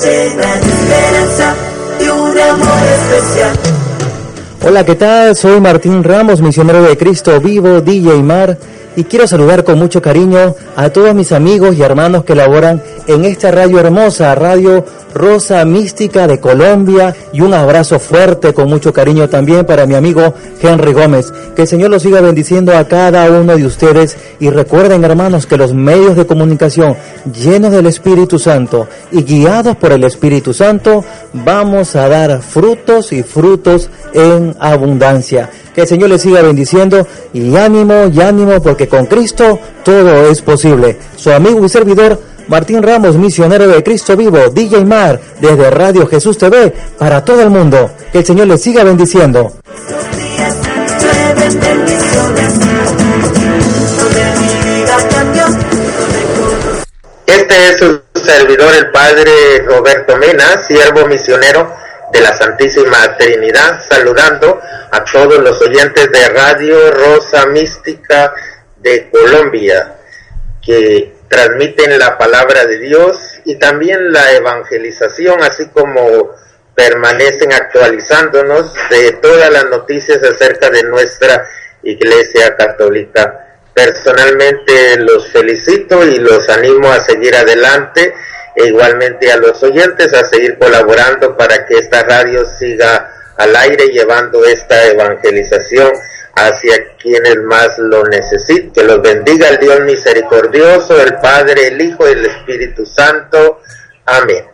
llena de esperanza y un amor especial. Hola, ¿qué tal? Soy Martín Ramos, misionero de Cristo Vivo, DJ Mar y quiero saludar con mucho cariño a todos mis amigos y hermanos que laboran en esta radio hermosa, Radio Rosa Mística de Colombia y un abrazo fuerte con mucho cariño también para mi amigo Henry Gómez. Que el Señor los siga bendiciendo a cada uno de ustedes y recuerden hermanos que los medios de comunicación llenos del Espíritu Santo y guiados por el Espíritu Santo vamos a dar frutos y frutos en abundancia. Que el Señor les siga bendiciendo y ánimo y ánimo porque con Cristo todo es posible. Su amigo y servidor Martín Ramos, misionero de Cristo Vivo, DJ Mar, desde Radio Jesús TV, para todo el mundo. Que el Señor les siga bendiciendo. Este es su servidor, el Padre Roberto Mena, siervo misionero de la Santísima Trinidad, saludando a todos los oyentes de Radio Rosa Mística de Colombia, que transmiten la palabra de Dios y también la evangelización, así como permanecen actualizándonos de todas las noticias acerca de nuestra Iglesia Católica. Personalmente los felicito y los animo a seguir adelante e igualmente a los oyentes a seguir colaborando para que esta radio siga al aire llevando esta evangelización hacia quienes más lo necesiten. Que los bendiga el Dios misericordioso, el Padre, el Hijo y el Espíritu Santo. Amén.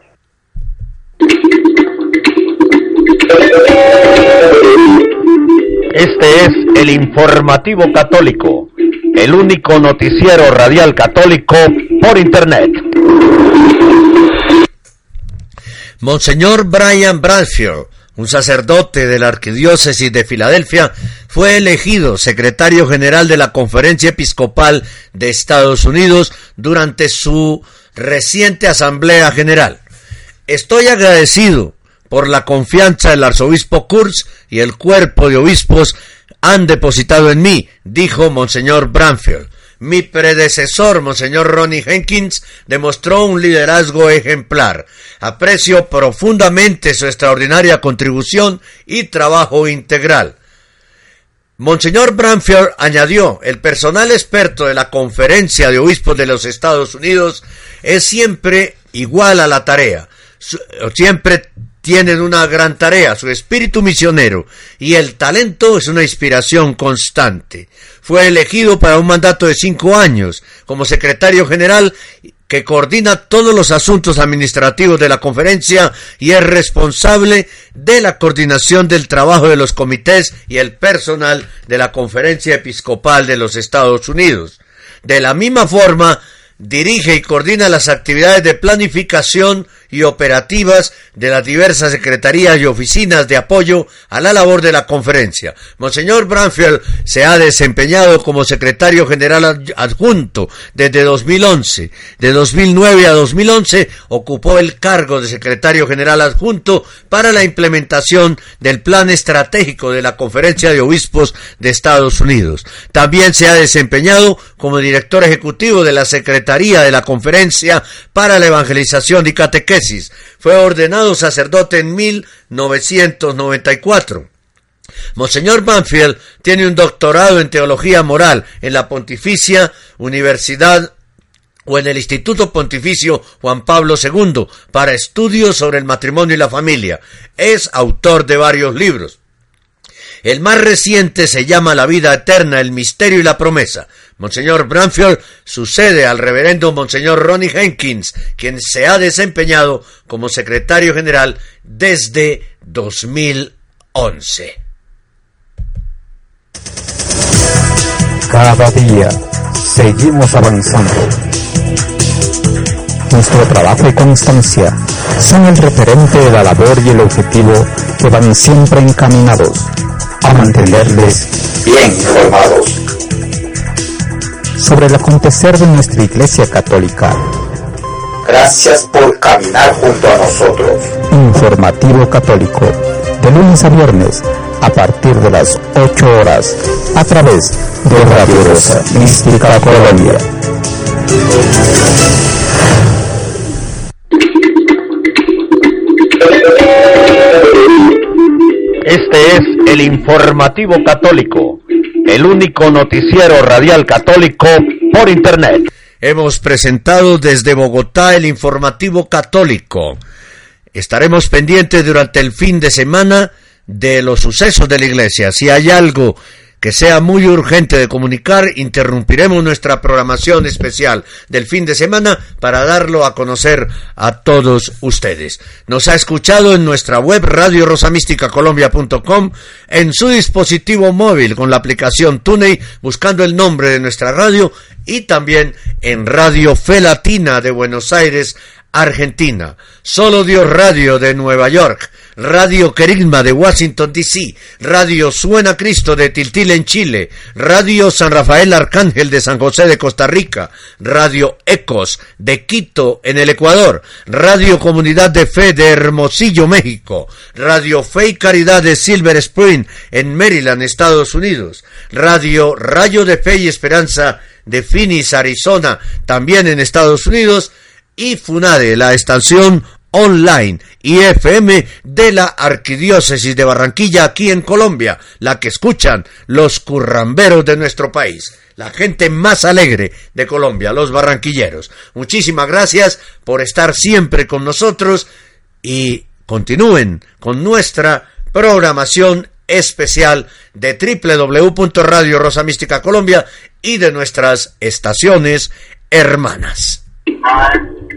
Este es el informativo católico, el único noticiero radial católico por Internet. Monseñor Brian Bradfield, un sacerdote de la Arquidiócesis de Filadelfia, fue elegido secretario general de la Conferencia Episcopal de Estados Unidos durante su reciente Asamblea General. Estoy agradecido por la confianza del arzobispo Kurz y el cuerpo de obispos han depositado en mí, dijo Monseñor Branfield. Mi predecesor, Monseñor Ronnie Jenkins, demostró un liderazgo ejemplar. Aprecio profundamente su extraordinaria contribución y trabajo integral. Monseñor Branfield añadió, el personal experto de la Conferencia de Obispos de los Estados Unidos es siempre igual a la tarea. Siempre tienen una gran tarea, su espíritu misionero, y el talento es una inspiración constante. Fue elegido para un mandato de cinco años como secretario general que coordina todos los asuntos administrativos de la conferencia y es responsable de la coordinación del trabajo de los comités y el personal de la conferencia episcopal de los Estados Unidos. De la misma forma, dirige y coordina las actividades de planificación y operativas de las diversas secretarías y oficinas de apoyo a la labor de la conferencia. Monseñor Branfield se ha desempeñado como secretario general adjunto desde 2011. De 2009 a 2011 ocupó el cargo de secretario general adjunto para la implementación del plan estratégico de la Conferencia de Obispos de Estados Unidos. También se ha desempeñado como director ejecutivo de la Secretaría de la Conferencia para la Evangelización y Catequesis fue ordenado sacerdote en 1994. Monseñor Banfield tiene un doctorado en teología moral en la Pontificia Universidad o en el Instituto Pontificio Juan Pablo II para estudios sobre el matrimonio y la familia. Es autor de varios libros. El más reciente se llama La vida eterna, el misterio y la promesa. Monseñor Branfield sucede al reverendo Monseñor Ronnie Jenkins, quien se ha desempeñado como secretario general desde 2011. Cada día seguimos avanzando. Nuestro trabajo y constancia son el referente de la labor y el objetivo que van siempre encaminados a mantenerles bien informados sobre el acontecer de nuestra Iglesia Católica. Gracias por caminar junto a nosotros. Informativo Católico, de lunes a viernes, a partir de las 8 horas, a través de Radio Rosa Mística Colombia. Este es el informativo católico el único noticiero radial católico por Internet. Hemos presentado desde Bogotá el informativo católico. Estaremos pendientes durante el fin de semana de los sucesos de la Iglesia. Si hay algo que sea muy urgente de comunicar, interrumpiremos nuestra programación especial del fin de semana para darlo a conocer a todos ustedes. Nos ha escuchado en nuestra web radio radiorosamisticacolombia.com, en su dispositivo móvil con la aplicación TuneIn, buscando el nombre de nuestra radio y también en Radio Fe Latina de Buenos Aires, Argentina, Solo Dios Radio de Nueva York, Radio Querigma de Washington, D.C., Radio Suena Cristo de Tiltil en Chile, Radio San Rafael Arcángel de San José de Costa Rica, Radio Ecos de Quito en el Ecuador, Radio Comunidad de Fe de Hermosillo, México, Radio Fe y Caridad de Silver Spring en Maryland, Estados Unidos, Radio Rayo de Fe y Esperanza de Phoenix, Arizona, también en Estados Unidos, y FUNADE, la estación online y FM de la Arquidiócesis de Barranquilla aquí en Colombia, la que escuchan los curramberos de nuestro país, la gente más alegre de Colombia, los barranquilleros. Muchísimas gracias por estar siempre con nosotros y continúen con nuestra programación especial de www.radio Rosa Mística Colombia y de nuestras estaciones hermanas.